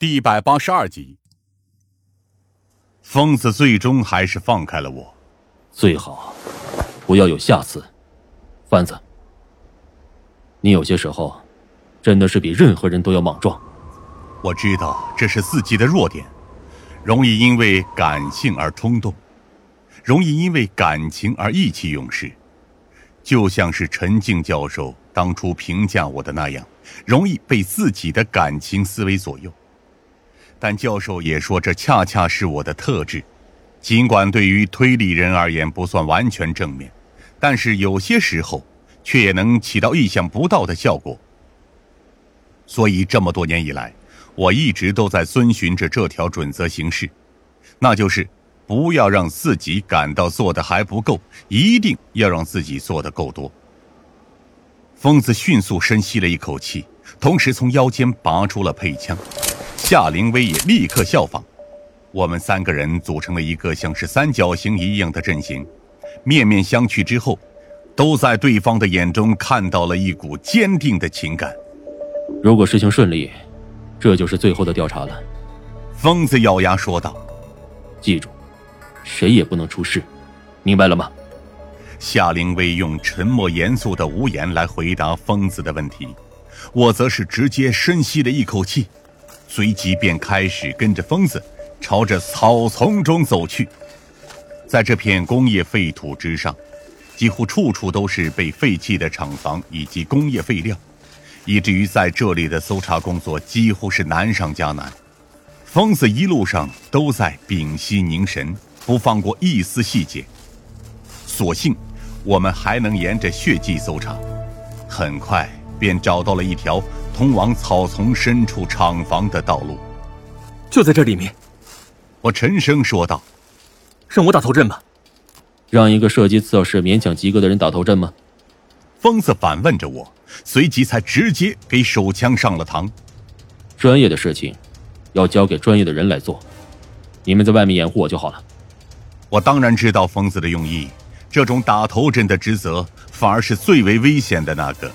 第一百八十二集，疯子最终还是放开了我。最好不要有下次，贩子，你有些时候真的是比任何人都要莽撞。我知道这是自己的弱点，容易因为感性而冲动，容易因为感情而意气用事，就像是陈静教授当初评价我的那样，容易被自己的感情思维左右。但教授也说，这恰恰是我的特质。尽管对于推理人而言不算完全正面，但是有些时候却也能起到意想不到的效果。所以这么多年以来，我一直都在遵循着这条准则行事，那就是不要让自己感到做的还不够，一定要让自己做的够多。疯子迅速深吸了一口气，同时从腰间拔出了配枪，夏灵薇也立刻效仿。我们三个人组成了一个像是三角形一样的阵型，面面相觑之后，都在对方的眼中看到了一股坚定的情感。如果事情顺利，这就是最后的调查了。疯子咬牙说道：“记住，谁也不能出事，明白了吗？”夏灵薇用沉默严肃的无言来回答疯子的问题，我则是直接深吸了一口气，随即便开始跟着疯子。朝着草丛中走去，在这片工业废土之上，几乎处处都是被废弃的厂房以及工业废料，以至于在这里的搜查工作几乎是难上加难。疯子一路上都在屏息凝神，不放过一丝细节。所幸，我们还能沿着血迹搜查，很快便找到了一条通往草丛深处厂房的道路，就在这里面。我沉声说道：“让我打头阵吧。”让一个射击测试勉强及格的人打头阵吗？疯子反问着我，随即才直接给手枪上了膛。专业的事情要交给专业的人来做，你们在外面掩护我就好了。我当然知道疯子的用意，这种打头阵的职责反而是最为危险的那个，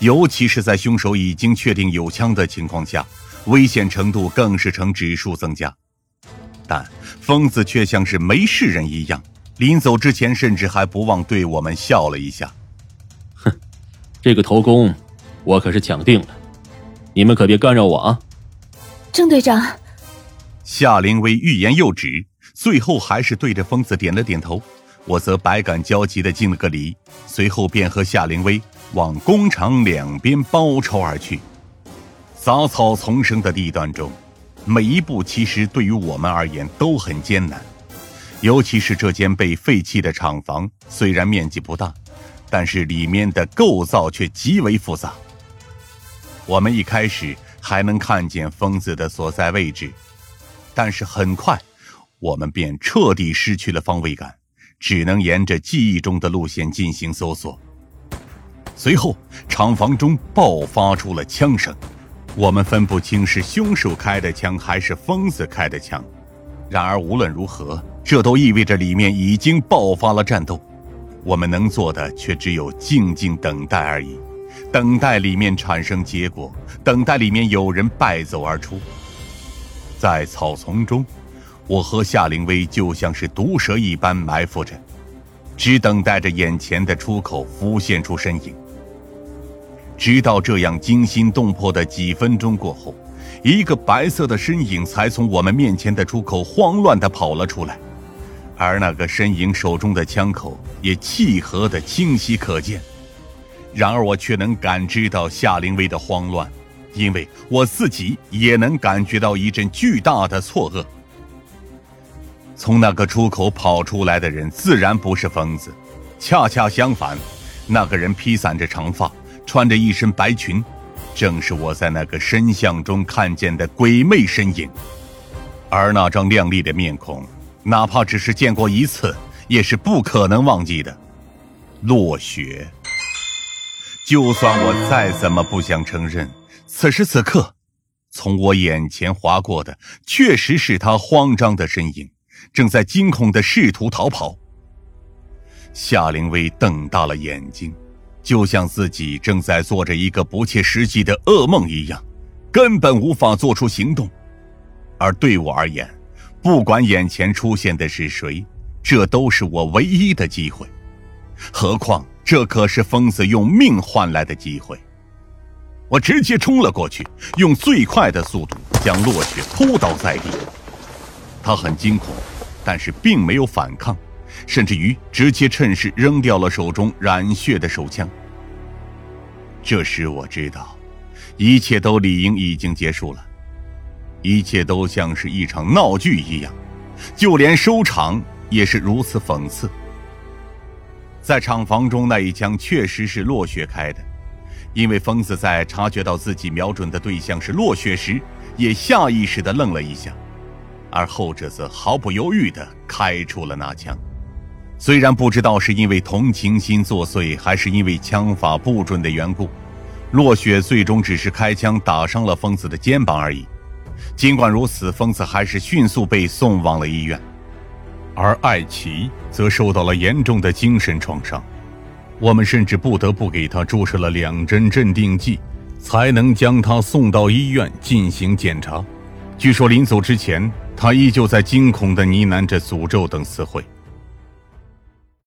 尤其是在凶手已经确定有枪的情况下，危险程度更是呈指数增加。但疯子却像是没事人一样，临走之前甚至还不忘对我们笑了一下。哼，这个头功我可是抢定了，你们可别干扰我啊！郑队长，夏灵薇欲言又止，最后还是对着疯子点了点头。我则百感交集的敬了个礼，随后便和夏灵薇往工厂两边包抄而去。杂草丛生的地段中。每一步其实对于我们而言都很艰难，尤其是这间被废弃的厂房，虽然面积不大，但是里面的构造却极为复杂。我们一开始还能看见疯子的所在位置，但是很快，我们便彻底失去了方位感，只能沿着记忆中的路线进行搜索。随后，厂房中爆发出了枪声。我们分不清是凶手开的枪还是疯子开的枪，然而无论如何，这都意味着里面已经爆发了战斗。我们能做的却只有静静等待而已，等待里面产生结果，等待里面有人败走而出。在草丛中，我和夏灵薇就像是毒蛇一般埋伏着，只等待着眼前的出口浮现出身影。直到这样惊心动魄的几分钟过后，一个白色的身影才从我们面前的出口慌乱地跑了出来，而那个身影手中的枪口也契合的清晰可见。然而我却能感知到夏灵薇的慌乱，因为我自己也能感觉到一阵巨大的错愕。从那个出口跑出来的人自然不是疯子，恰恰相反，那个人披散着长发。穿着一身白裙，正是我在那个深巷中看见的鬼魅身影，而那张靓丽的面孔，哪怕只是见过一次，也是不可能忘记的。落雪。就算我再怎么不想承认，此时此刻，从我眼前划过的，确实是他慌张的身影，正在惊恐的试图逃跑。夏灵薇瞪大了眼睛。就像自己正在做着一个不切实际的噩梦一样，根本无法做出行动。而对我而言，不管眼前出现的是谁，这都是我唯一的机会。何况这可是疯子用命换来的机会。我直接冲了过去，用最快的速度将落雪扑倒在地。他很惊恐，但是并没有反抗，甚至于直接趁势扔掉了手中染血的手枪。这时我知道，一切都理应已经结束了，一切都像是一场闹剧一样，就连收场也是如此讽刺。在厂房中那一枪确实是落雪开的。因为疯子在察觉到自己瞄准的对象是落雪时，也下意识地愣了一下，而后者则毫不犹豫地开出了那枪。虽然不知道是因为同情心作祟，还是因为枪法不准的缘故，落雪最终只是开枪打伤了疯子的肩膀而已。尽管如此，疯子还是迅速被送往了医院，而艾奇则受到了严重的精神创伤。我们甚至不得不给他注射了两针镇定剂，才能将他送到医院进行检查。据说临走之前，他依旧在惊恐地呢喃着诅咒等词汇。